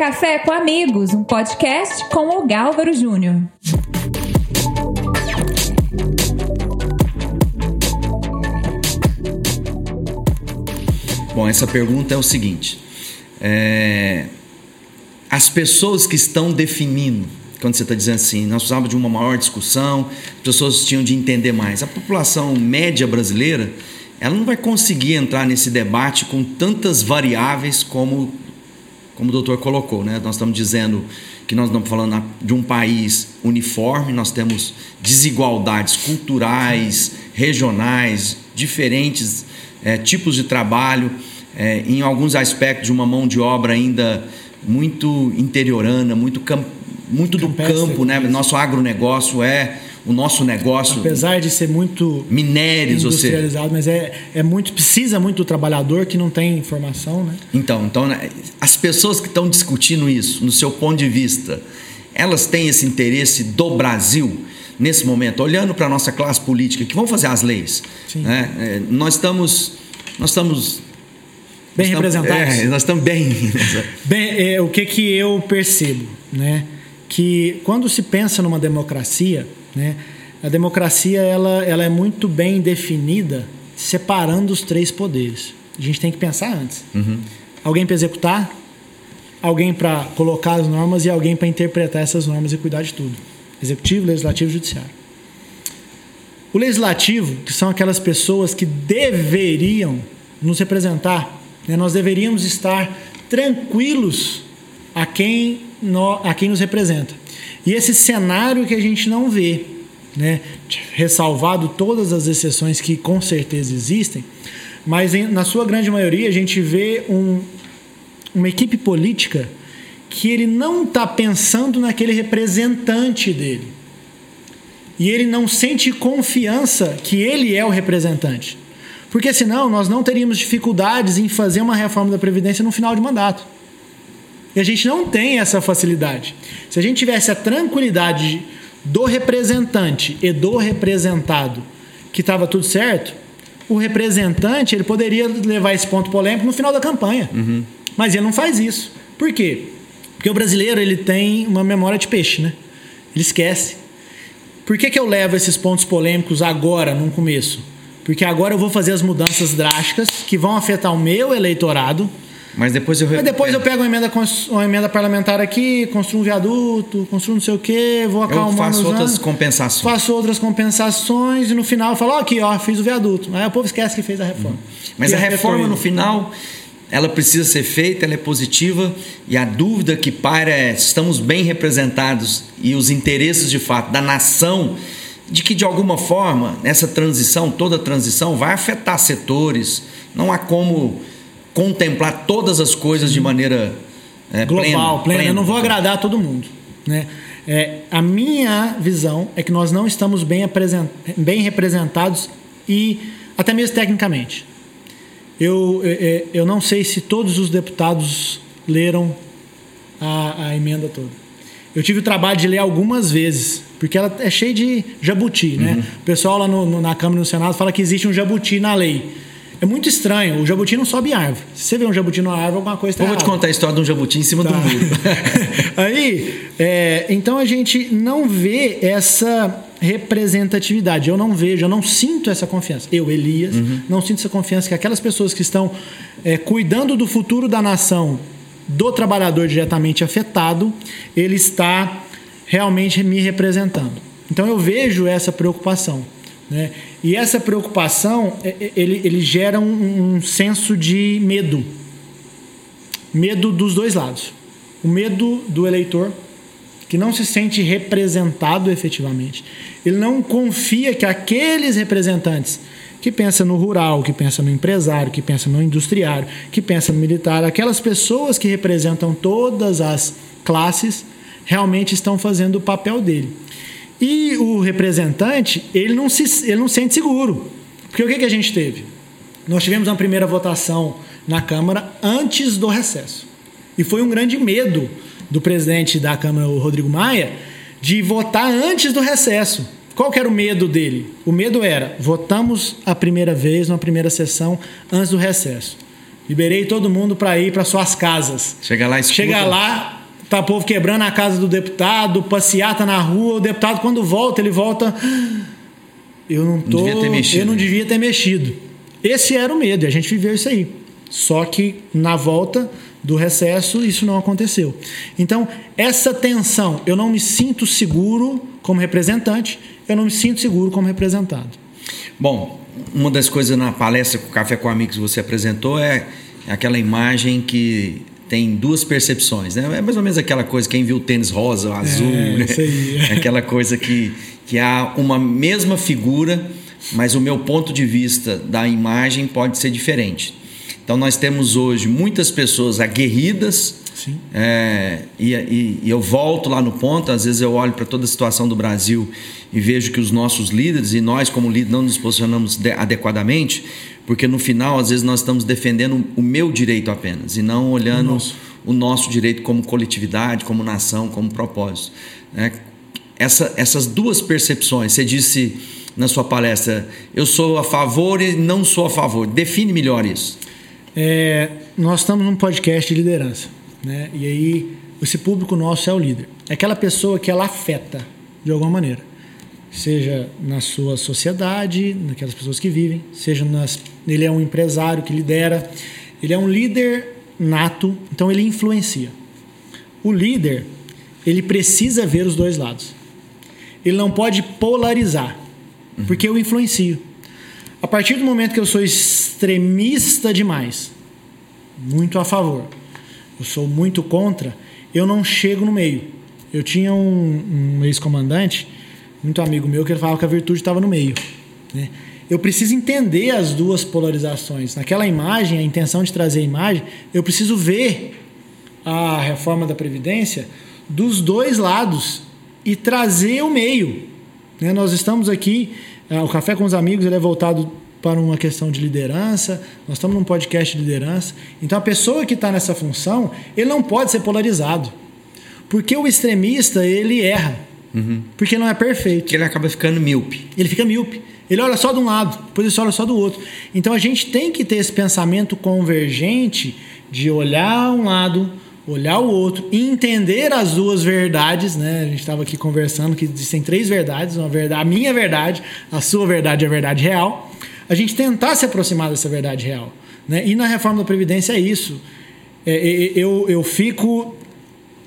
Café com Amigos, um podcast com o Gálvaro Júnior. Bom, essa pergunta é o seguinte: é, as pessoas que estão definindo, quando você está dizendo assim, nós precisávamos de uma maior discussão, as pessoas tinham de entender mais. A população média brasileira, ela não vai conseguir entrar nesse debate com tantas variáveis como, como o doutor colocou. Né? Nós estamos dizendo que nós estamos falando de um país uniforme, nós temos desigualdades culturais, regionais, diferentes é, tipos de trabalho, é, em alguns aspectos de uma mão de obra ainda muito interiorana, muito, camp, muito do campo, né? Nosso agronegócio é o nosso negócio. Apesar de ser muito minérios, industrializado, você... mas é, é muito precisa muito do trabalhador que não tem informação, né? Então, então né, as pessoas que estão discutindo isso, no seu ponto de vista, elas têm esse interesse do Brasil nesse momento, olhando para a nossa classe política, que vão fazer as leis. Né? É, nós estamos. Nós estamos bem nós representados. é, nós estamos bem. bem é, o que, que eu percebo? Né? Que quando se pensa numa democracia, né, a democracia ela, ela é muito bem definida separando os três poderes. A gente tem que pensar antes. Uhum. Alguém para executar, alguém para colocar as normas e alguém para interpretar essas normas e cuidar de tudo. Executivo, Legislativo e Judiciário. O Legislativo, que são aquelas pessoas que deveriam nos representar? Nós deveríamos estar tranquilos a quem, a quem nos representa. E esse cenário que a gente não vê, né? ressalvado todas as exceções que com certeza existem, mas na sua grande maioria a gente vê um, uma equipe política que ele não está pensando naquele representante dele. E ele não sente confiança que ele é o representante. Porque senão nós não teríamos dificuldades em fazer uma reforma da Previdência no final de mandato. E a gente não tem essa facilidade. Se a gente tivesse a tranquilidade do representante e do representado que estava tudo certo, o representante ele poderia levar esse ponto polêmico no final da campanha. Uhum. Mas ele não faz isso. Por quê? Porque o brasileiro ele tem uma memória de peixe, né? Ele esquece. Por que, que eu levo esses pontos polêmicos agora, no começo? Porque agora eu vou fazer as mudanças drásticas que vão afetar o meu eleitorado. Mas depois eu Mas depois eu pego uma emenda, uma emenda parlamentar aqui, construo um viaduto, construo não sei o quê, vou acalmando. Eu faço outras anos, compensações. Faço outras compensações e no final eu falo, ó, aqui, ó, fiz o viaduto. Aí o povo esquece que fez a reforma. Mas e a, a reforma no final ela precisa ser feita, ela é positiva e a dúvida que para é estamos bem representados e os interesses de fato da nação de que de alguma forma essa transição, toda transição vai afetar setores, não há como contemplar todas as coisas de maneira é, global, plena, plena. plena. Eu não vou agradar todo mundo, né? É, a minha visão é que nós não estamos bem, bem representados e até mesmo tecnicamente. Eu, eu, é, eu não sei se todos os deputados leram a, a, emenda toda. Eu tive o trabalho de ler algumas vezes, porque ela é cheia de jabuti, né? Uhum. O pessoal lá no, no, na Câmara e no Senado fala que existe um jabuti na lei. É muito estranho, o jabuti não sobe em árvore. Se você vê um jabuti na árvore, alguma coisa está Eu vou te contar a história de um jabuti em cima tá. do muro. Aí, é, então a gente não vê essa representatividade. Eu não vejo, eu não sinto essa confiança. Eu, Elias, uhum. não sinto essa confiança que aquelas pessoas que estão é, cuidando do futuro da nação, do trabalhador diretamente afetado, ele está realmente me representando. Então eu vejo essa preocupação. Né? E essa preocupação ele, ele gera um, um senso de medo. Medo dos dois lados. O medo do eleitor que não se sente representado efetivamente. Ele não confia que aqueles representantes que pensa no rural, que pensa no empresário, que pensa no industriário, que pensa no militar, aquelas pessoas que representam todas as classes realmente estão fazendo o papel dele. E o representante, ele não se ele não sente seguro. Porque o que, que a gente teve? Nós tivemos uma primeira votação na Câmara antes do recesso. E foi um grande medo do presidente da Câmara, o Rodrigo Maia, de votar antes do recesso. Qual que era o medo dele? O medo era: votamos a primeira vez, na primeira sessão, antes do recesso. Liberei todo mundo para ir para suas casas. Chega lá, escuta. Chega lá, tá o povo quebrando a casa do deputado, passeata na rua, o deputado quando volta, ele volta. Eu não tô. mexido. Eu não devia ter mexido. Esse era o medo, e a gente viveu isso aí. Só que na volta do recesso isso não aconteceu. Então, essa tensão, eu não me sinto seguro como representante, eu não me sinto seguro como representado. Bom, uma das coisas na palestra com o Café com Amigos que você apresentou é aquela imagem que tem duas percepções, né? É mais ou menos aquela coisa, quem viu o tênis rosa, azul, né? isso aí. É aquela coisa que, que há uma mesma figura, mas o meu ponto de vista da imagem pode ser diferente. Então nós temos hoje muitas pessoas aguerridas, Sim. é, e, e- e eu volto lá no ponto, às vezes eu olho para toda a situação do Brasil e vejo que os nossos líderes e nós como líderes não nos posicionamos de- adequadamente, porque no final às vezes nós estamos defendendo o meu direito apenas e não olhando O nosso. o nosso direito como coletividade, como nação, como propósito. né? Essa- essas duas percepções, você disse na sua palestra, eu sou a favor e não sou a favor. Define melhor isso. É, nós estamos num podcast de liderança, né? E aí esse público nosso é o líder. É aquela pessoa que ela afeta de alguma maneira, seja na sua sociedade, naquelas pessoas que vivem, seja nas, ele é um empresário que lidera, ele é um líder nato, então ele influencia. O líder ele precisa ver os dois lados. Ele não pode polarizar, porque eu influencio. A partir do momento que eu sou extremista demais, muito a favor, eu sou muito contra, eu não chego no meio. Eu tinha um, um ex-comandante, muito amigo meu, que ele falava que a virtude estava no meio. né? Eu preciso entender as duas polarizações. Naquela imagem, a intenção de trazer a imagem, eu preciso ver a reforma da Previdência dos dois lados e trazer o meio. né? Nós estamos aqui, ah, o Café com os Amigos ele é voltado para uma questão de liderança, nós estamos num podcast de liderança. Então a pessoa que está nessa função, ele não pode ser polarizado. Porque o extremista, ele erra. Porque não é perfeito Que ele acaba ficando míope. ele fica míope. Ele olha só de um lado, depois ele olha só do outro. Então a gente tem que ter esse pensamento convergente de olhar um lado, olhar o outro e entender as duas verdades, né? A gente estava aqui conversando que existem três verdades, uma verdade, a minha verdade, a sua verdade e a verdade real. A gente tentar se aproximar dessa verdade real, né? E na reforma da previdência é isso. É, é, eu, eu fico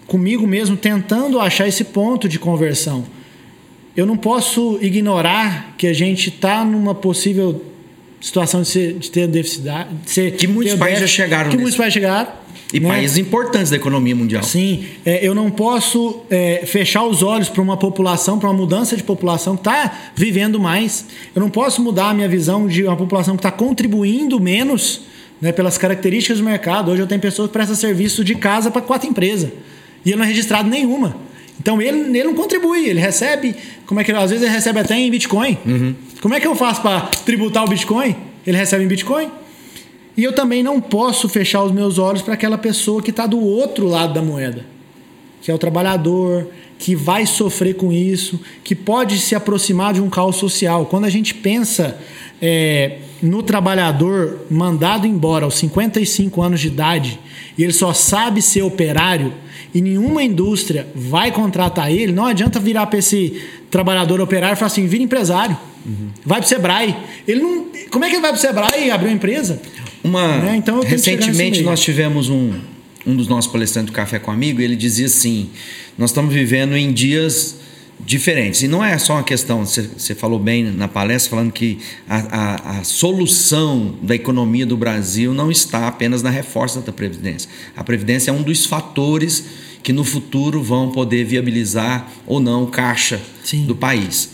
comigo mesmo tentando achar esse ponto de conversão. Eu não posso ignorar que a gente está numa possível situação de, ser, de ter deficitar. De Que muitos países déficit, já chegaram Que nesse- muitos países chegaram. E né? países importantes da economia mundial. Sim, é, eu não posso é, fechar os olhos para uma população, para uma mudança de população que está vivendo mais. Eu não posso mudar a minha visão de uma população que está contribuindo menos né, pelas características do mercado. Hoje eu tenho pessoas que prestam serviço de casa para quatro empresas e ele não é registrado nenhuma. Então ele, ele não contribui, ele recebe, como é que às vezes ele recebe até em Bitcoin. Como é que eu faço para tributar o Bitcoin? Ele recebe em Bitcoin? E eu também não posso fechar os meus olhos para aquela pessoa que está do outro lado da moeda, que é o trabalhador, que vai sofrer com isso, que pode se aproximar de um caos social. Quando a gente pensa é, no trabalhador mandado embora aos 55 anos de idade e ele só sabe ser operário e nenhuma indústria vai contratar ele, não adianta virar para esse trabalhador operário e falar assim: vira empresário, vai para o Sebrae. Ele não, como é que ele vai para o Sebrae e abrir uma empresa? Uma, Né? Então, recentemente nós tivemos um, um dos nossos palestrantes do Café com Amigo, e ele dizia assim: nós estamos vivendo em dias diferentes. E não é só uma questão, você, você falou bem na palestra, falando que a, a, a solução da economia do Brasil não está apenas na reforça da Previdência. A Previdência é um dos fatores que no futuro vão poder viabilizar ou não o caixa Sim. do país.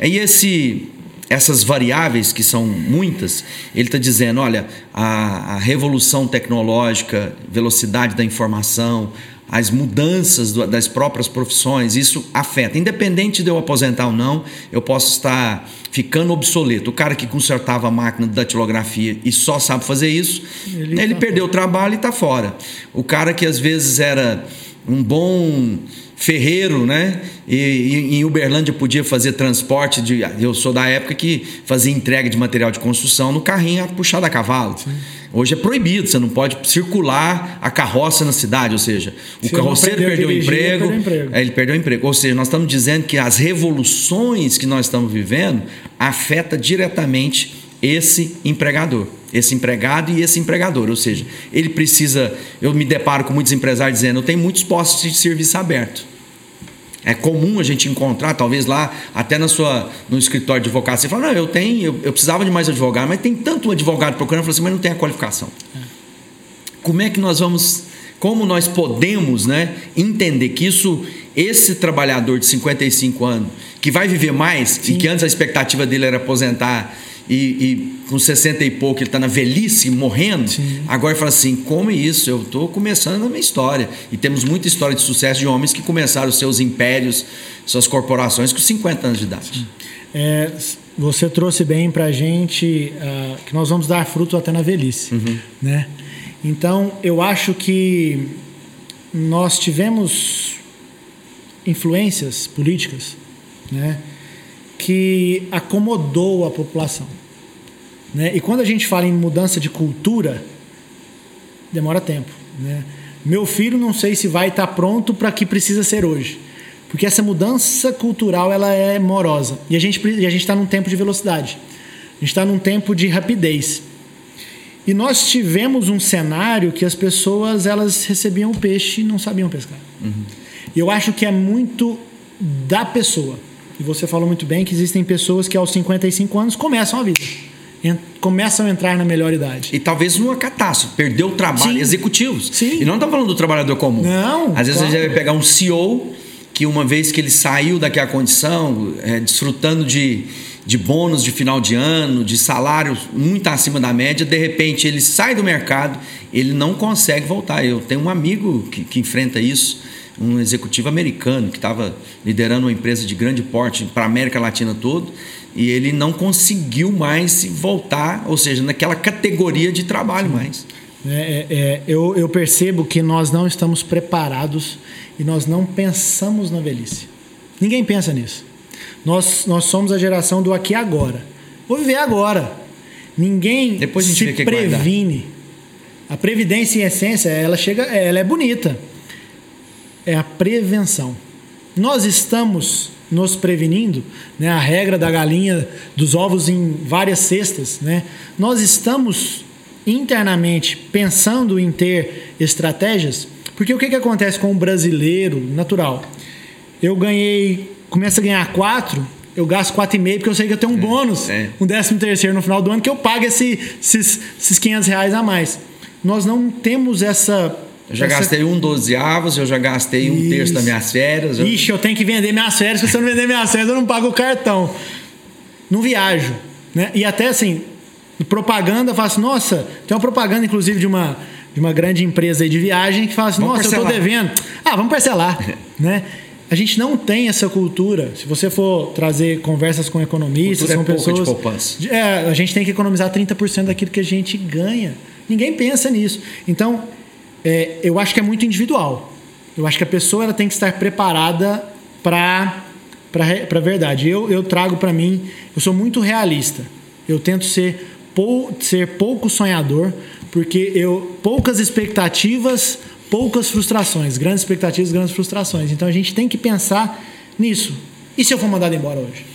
E esse essas variáveis, que são muitas, ele está dizendo: olha, a, a revolução tecnológica, velocidade da informação, as mudanças do- das próprias profissões, isso afeta. Independente de eu aposentar ou não, eu posso estar ficando obsoleto. O cara que consertava a máquina de datilografia e só sabe fazer isso, Ele ele, tá perdeu o trabalho e está fora. O cara que às vezes era um bom ferreiro, né? E, e, em Uberlândia podia fazer transporte de. Eu sou da época que fazia entrega de material de construção no carrinho puxado a cavalo. Sim. Hoje é proibido, você não pode circular a carroça na cidade, ou seja, o carroceiro perdeu, dirigir, emprego, perdeu emprego. Ele perdeu o emprego. Ou seja, nós estamos dizendo que as revoluções que nós estamos vivendo afeta diretamente esse empregador, esse empregado e esse empregador. Ou seja, ele precisa. Eu me deparo com muitos empresários dizendo: eu tenho muitos postos de serviço aberto. É comum a gente encontrar, talvez lá, até na sua, no escritório de advocacia, você fala, não, eu tenho, eu, eu precisava de mais advogado, mas tem tanto advogado procurando, eu falo assim, mas não tem a qualificação. Como é que nós vamos, como nós podemos né, entender que isso, esse trabalhador de 55 anos, que vai viver mais, Sim. e que antes a expectativa dele era aposentar e, e, com 60 e pouco ele está na velhice, morrendo, Sim. agora fala assim: como isso? Eu estou começando a minha história. E temos muita história de sucesso de homens que começaram seus impérios, suas corporações com 50 anos de idade. É, você trouxe bem para a gente uh, que nós vamos dar frutos até na velhice. Uhum. Né? Então, eu acho que nós tivemos influências políticas né, que acomodou a população. Né? E quando a gente fala em mudança de cultura, demora tempo. Né? Meu filho não sei se vai estar pronto para que precisa ser hoje. Porque essa mudança cultural ela é morosa. E a gente a está num tempo de velocidade. A gente está num tempo de rapidez. E nós tivemos um cenário que as pessoas elas recebiam o peixe e não sabiam pescar. Uhum. E eu acho que é muito da pessoa. E você falou muito bem que existem pessoas que aos 55 anos começam a vida começam a entrar na melhor idade. E talvez numa catástrofe, perdeu o trabalho, Sim. executivos. Sim. E não estamos falando do trabalhador comum. Não. Às vezes claro. você vai pegar um CEO que uma vez que ele saiu daquela condição, é, desfrutando de, de bônus de final de ano, de salários muito acima da média, de repente ele sai do mercado, ele não consegue voltar. Eu tenho um amigo que, que enfrenta isso, um executivo americano que estava liderando uma empresa de grande porte para a América Latina todo e ele não conseguiu mais voltar, ou seja, naquela categoria de trabalho mais. É, é, é, eu, eu percebo que nós não estamos preparados e nós não pensamos na velhice. Ninguém pensa nisso. Nós, nós somos a geração do aqui e agora. Vou viver agora. Ninguém Depois se previne. A previdência, em essência, ela chega, ela é bonita. É a prevenção. Nós estamos nos prevenindo, né? a regra da galinha dos ovos em várias cestas, né? nós estamos internamente pensando em ter estratégias, porque o que, que acontece com o brasileiro natural? Eu ganhei, começo a ganhar quatro, eu gasto quatro e meio porque eu sei que eu tenho um é, bônus, é. um décimo terceiro no final do ano que eu pago esse, esses, esses 500 reais a mais. Nós não temos essa eu já gastei um dozeavos, eu já gastei um terço das minhas férias. Eu... Ixi, eu tenho que vender minhas férias, se eu não vender minhas férias, eu não pago o cartão. Não viajo. Né? E até assim, propaganda, eu faço, nossa, tem uma propaganda, inclusive, de uma, de uma grande empresa de viagem que fala assim, vamos nossa, parcelar. eu estou devendo. Ah, vamos parcelar. né? A gente não tem essa cultura. Se você for trazer conversas com economistas, cultura com é pessoas. De poupança. É, a gente tem que economizar 30% daquilo que a gente ganha. Ninguém pensa nisso. Então, é, eu acho que é muito individual. Eu acho que a pessoa ela tem que estar preparada para para a verdade. Eu, eu trago para mim, eu sou muito realista. Eu tento ser, pou, ser pouco sonhador, porque eu poucas expectativas, poucas frustrações, grandes expectativas, grandes frustrações. Então a gente tem que pensar nisso. E se eu for mandado embora hoje?